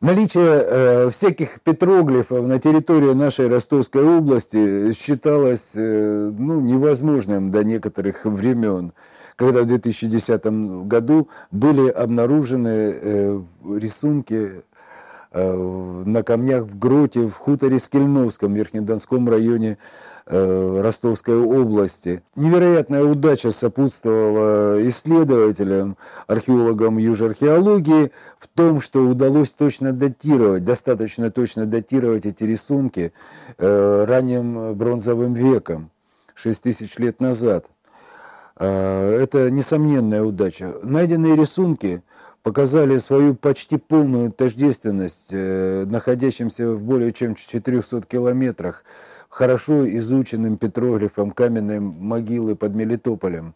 Наличие э, всяких петроглифов на территории нашей Ростовской области считалось э, ну, невозможным до некоторых времен, когда в 2010 году были обнаружены э, рисунки на камнях в гроте в хуторе Скельновском, в Верхнедонском районе Э, Ростовской области. Невероятная удача сопутствовала исследователям, археологам южархеологии в том, что удалось точно датировать, достаточно точно датировать эти рисунки э, ранним бронзовым веком, 6 тысяч лет назад. Э, это несомненная удача. Найденные рисунки показали свою почти полную тождественность находящимся в более чем 400 километрах хорошо изученным петроглифом каменной могилы под Мелитополем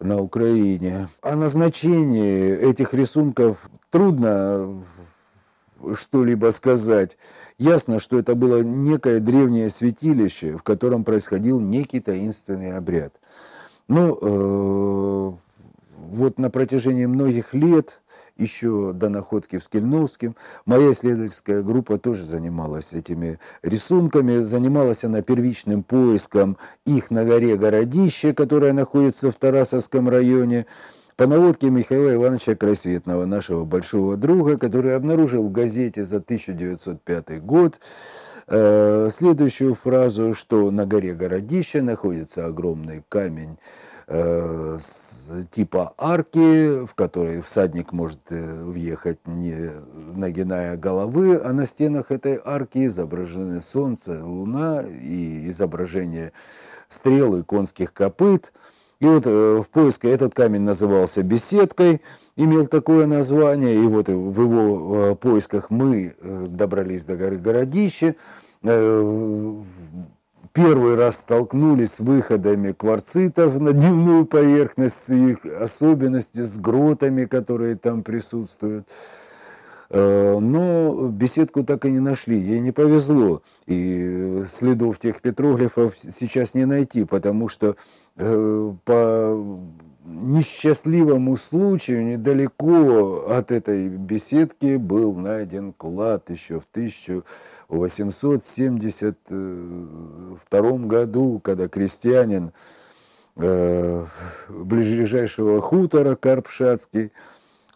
на Украине. О назначении этих рисунков трудно что-либо сказать. Ясно, что это было некое древнее святилище, в котором происходил некий таинственный обряд. Ну, э, вот на протяжении многих лет еще до находки в Скельновском. Моя исследовательская группа тоже занималась этими рисунками. Занималась она первичным поиском их на горе Городище, которая находится в Тарасовском районе, по наводке Михаила Ивановича Красветного, нашего большого друга, который обнаружил в газете за 1905 год э, следующую фразу, что на горе Городище находится огромный камень э, типа арки, в которой всадник может э, въехать не нагиная головы, а на стенах этой арки изображены солнце, луна и изображение стрелы конских копыт. И вот э, в поиске этот камень назывался беседкой, имел такое название, и вот в его поисках мы добрались до горы Городище, первый раз столкнулись с выходами кварцитов на дневную поверхность, с их особенности, с гротами, которые там присутствуют. Э, но беседку так и не нашли, ей не повезло. И следов тех петроглифов сейчас не найти, потому что э, по несчастливому случаю недалеко от этой беседки был найден клад еще в 1872 году, когда крестьянин э, ближайшего хутора Карпшатский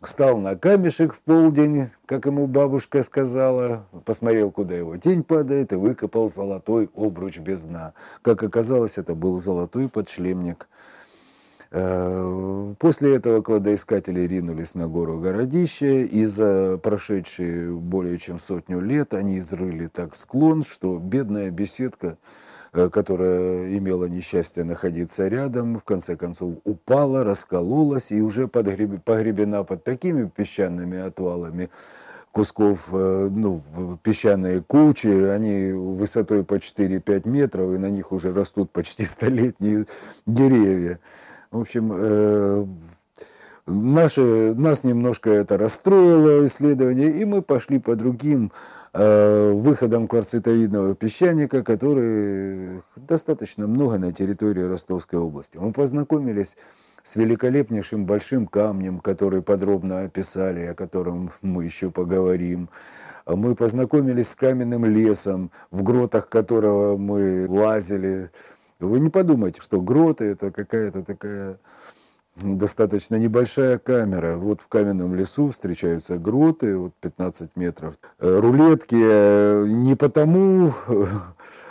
встал на камешек в полдень, как ему бабушка сказала, посмотрел, куда его тень падает, и выкопал золотой обруч без дна. Как оказалось, это был золотой подшлемник – Э, после этого кладоискатели ринулись на гору Городище, и за прошедшие более чем сотню лет они изрыли так склон, что бедная беседка, которая имела несчастье находиться рядом, в конце концов упала, раскололась и уже погребена под такими песчаными отвалами, кусков, э, ну, песчаные кучи, они высотой по 4-5 метров, и на них уже растут почти столетние деревья. В общем, э, наши, нас немножко это расстроило исследование, и мы пошли по другим выходам кварцитовидного песчаника, который достаточно много на территории Ростовской области. Мы познакомились с великолепнейшим большим камнем, который подробно описали, о котором мы еще поговорим. Мы познакомились с каменным лесом, в гротах которого мы лазили, вы не подумайте, что гроты это какая-то такая достаточно небольшая камера. Вот в каменном лесу встречаются гроты, вот 15 метров. Э, рулетки э, не потому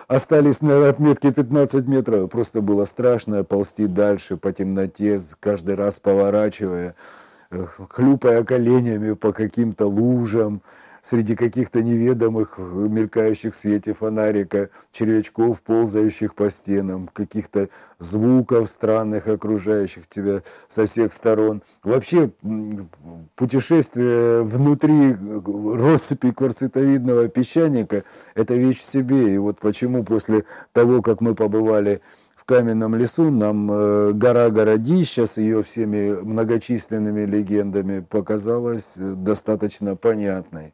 остались на отметке 15 метров, просто было страшно ползти дальше по темноте, каждый раз поворачивая, э, хлюпая коленями по каким-то лужам среди каких-то неведомых, мелькающих в свете фонарика, червячков, ползающих по стенам, каких-то звуков странных, окружающих тебя со всех сторон. Вообще, путешествие внутри россыпи кварцитовидного песчаника – это вещь в себе. И вот почему после того, как мы побывали каменном лесу нам э, гора Городища с ее всеми многочисленными легендами показалась э, достаточно понятной.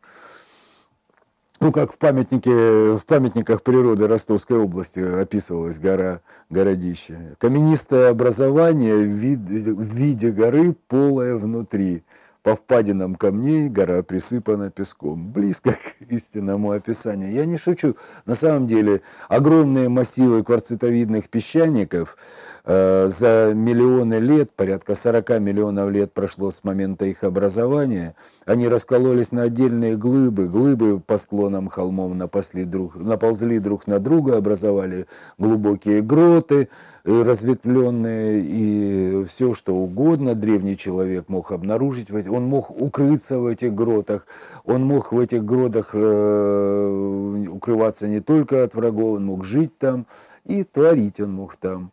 Ну, как в, памятнике, в памятниках природы Ростовской области описывалась гора Городище. Каменистое образование в, вид, в виде горы, полое внутри. По впадинам камней гора присыпана песком. Близко к истинному описанию. Я не шучу. На самом деле огромные массивы кварцитовидных песчаников э, за миллионы лет, порядка 40 миллионов лет прошло с момента их образования, они раскололись на отдельные глыбы. Глыбы по склонам холмов напасли друг, наползли друг на друга, образовали глубокие гроты, разветвленные, и все, что угодно древний человек мог обнаружить. Он мог укрыться в этих гротах, он мог в этих гротах э, укрываться не только от врагов, он мог жить там, и творить он мог там.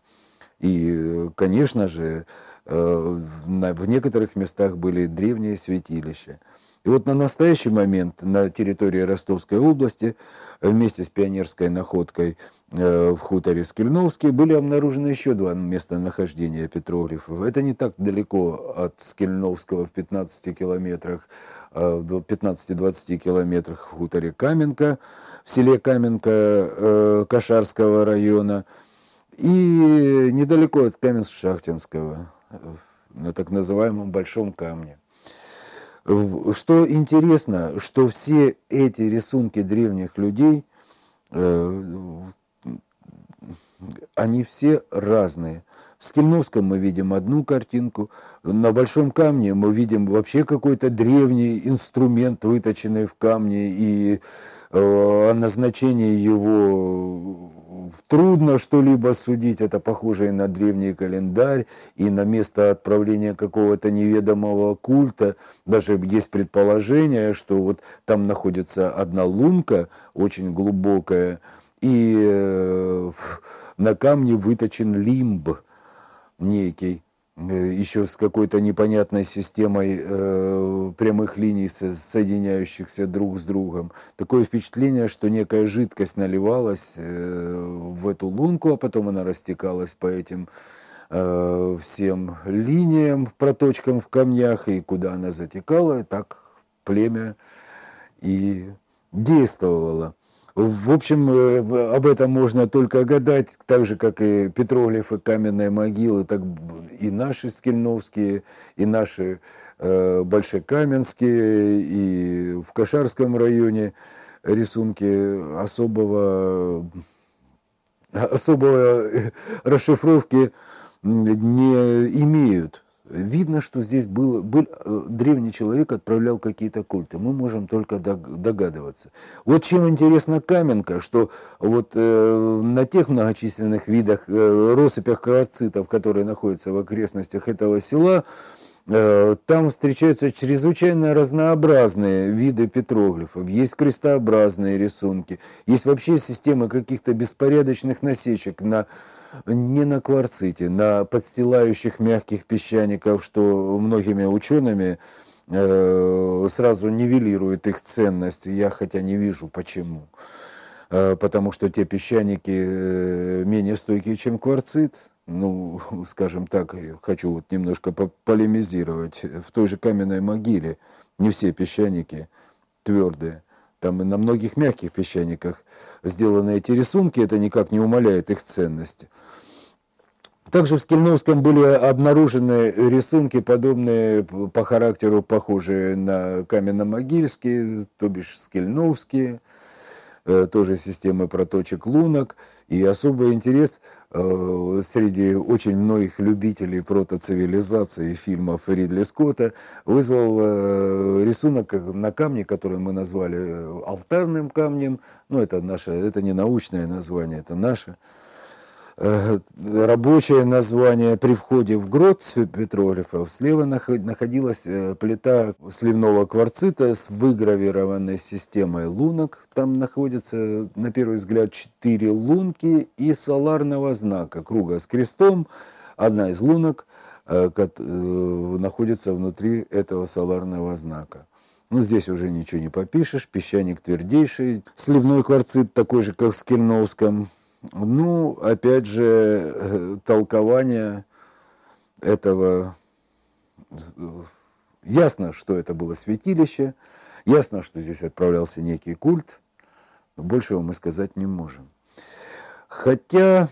И, конечно же, э, в некоторых местах были древние святилища. И вот на настоящий момент на территории Ростовской области вместе с пионерской находкой Э, в хуторе Скельновский были обнаружены еще два местонахождения петроглифов. Это не так далеко от Скельновского в 15 километрах, а в 15-20 километрах в хуторе Каменка, в селе Каменка э, Кашарского района и недалеко от Каменск-Шахтинского, на так называемом Большом Камне. Что интересно, что все эти рисунки древних людей э, они все разные. В Скельновском мы видим одну картинку, на Большом камне мы видим вообще какой-то древний инструмент, выточенный в камне, и о назначении его трудно что-либо судить, это похоже и на древний календарь, и на место отправления какого-то неведомого культа. Даже есть предположение, что вот там находится одна лунка, очень глубокая, и э, на камне выточен лимб некий, еще с какой-то непонятной системой э, прямых линий, соединяющихся друг с другом. Такое впечатление, что некая жидкость наливалась э, в эту лунку, а потом она растекалась по этим э, всем линиям, проточкам в камнях, и куда она затекала, так племя и действовало. В общем, э, об этом можно только гадать, так же, как и петроглифы, каменные могилы, так и наши скельновские, и наши э, большекаменские, и в Кашарском районе рисунки особого, особого э, расшифровки не имеют. Видно, что здесь был, был э, древний человек отправлял какие-то культы. Мы можем только догадываться. Вот чем интересна Каменка, что вот э, на тех многочисленных видах э, россыпях кровоцитов, которые находятся в окрестностях этого села, э, там встречаются чрезвычайно разнообразные виды петроглифов. Есть крестообразные рисунки, есть вообще система каких-то беспорядочных насечек на не на кварците, на подстилающих мягких песчаников, что многими учеными э, сразу нивелирует их ценность. Я хотя не вижу почему. Э, потому что те песчаники э, менее стойкие, чем кварцит. Ну, скажем так, хочу вот немножко полемизировать. В той же каменной могиле не все песчаники твердые. Там и на многих мягких песчаниках сделаны эти рисунки, это никак не умаляет их ценности. Также в Скельновском были обнаружены рисунки, подобные по характеру, похожие на каменно-могильские, то бишь скельновские, э, тоже системы проточек лунок. И особый интерес э, среди очень многих любителей протоцивилизации фильмов Ридли Скотта вызвал э, рисунок на камне, который мы назвали алтарным камнем. Ну, это наше, это не научное название, это наше. Э, рабочее название при входе в грот петроглифов слева находилась э, плита сливного кварцита с выгравированной системой лунок. Там находится, на первый взгляд, четыре лунки и соларного знака круга с крестом. Одна из лунок э, находится внутри этого соларного знака. Ну, здесь уже ничего не попишешь, песчаник твердейший, сливной кварцит такой же, как в Скельновском, ну, опять же, э, толкование этого... Ясно, что это было святилище, ясно, что здесь отправлялся некий культ, но большего мы сказать не можем. Хотя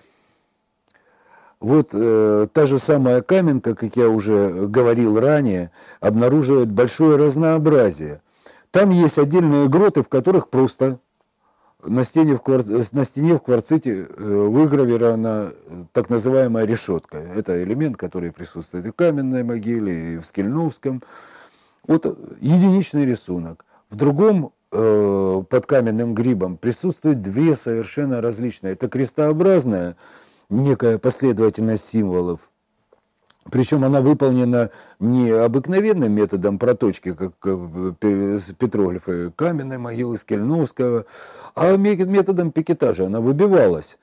Вот э, та же самая каменка, как я уже говорил ранее, обнаруживает большое разнообразие. Там есть отдельные гроты, в которых просто на стене в, квар... на стене в кварците э, выгравирована так называемая решетка. Это элемент, который присутствует и в каменной могиле, и в Скельновском. Вот единичный рисунок. В другом э, под каменным грибом присутствуют две совершенно различные. Это крестообразная некая последовательность символов. Причем она выполнена не обыкновенным методом проточки, как петроглифы каменной могилы Скельновского, а методом пикетажа. Она выбивалась.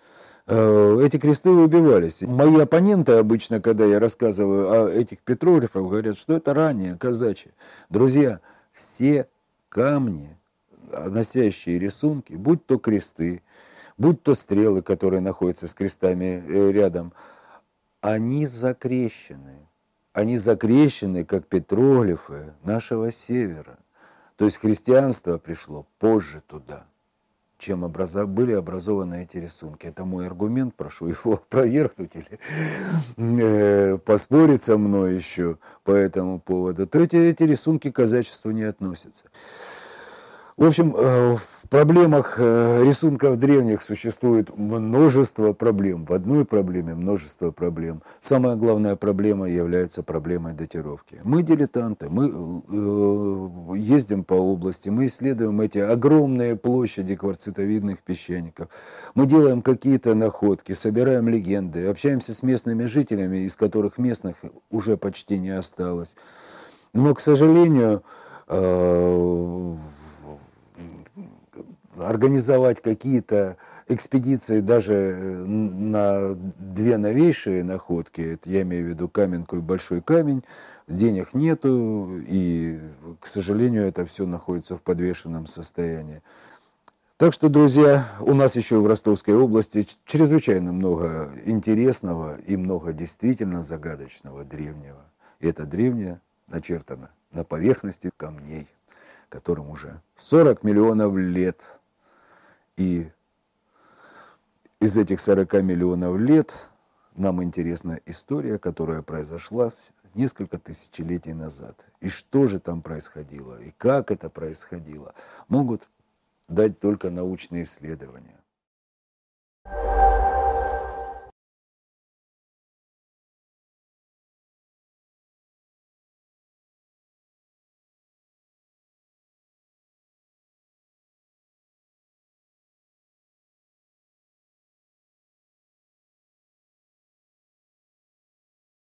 Э, эти кресты выбивались. Мои оппоненты обычно, когда я рассказываю о этих петроглифах, говорят, что это ранее казачьи. Друзья, все камни, носящие рисунки, будь то кресты, будь то стрелы, которые находятся с крестами э, рядом, они закрещены. Они закрещены, как петроглифы нашего севера. То есть христианство пришло позже туда, чем образов... были образованы эти рисунки. Это мой аргумент, прошу его опровергнуть или э, поспорить со мной еще по этому поводу. То эти, эти рисунки к казачеству не относятся. В общем, э, проблемах э, рисунков древних существует множество проблем. В одной проблеме множество проблем. Самая главная проблема является проблемой датировки. Мы дилетанты, мы э, ездим по области, мы исследуем эти огромные площади кварцитовидных песчаников. Мы делаем какие-то находки, собираем легенды, общаемся с местными жителями, из которых местных уже почти не осталось. Но, к сожалению, организовать какие-то экспедиции даже э, на две новейшие находки, это я имею в виду Каменку и Большой камень, денег нету, и, к сожалению, это все находится в подвешенном состоянии. Так что, друзья, у нас еще в Ростовской области чрезвычайно много интересного и много действительно загадочного древнего. И это древнее начертано на поверхности камней, которым уже 40 миллионов лет – и из этих 40 миллионов лет нам интересна история, которая произошла несколько тысячелетий назад. И что же там происходило, и как это происходило, могут дать только научные исследования.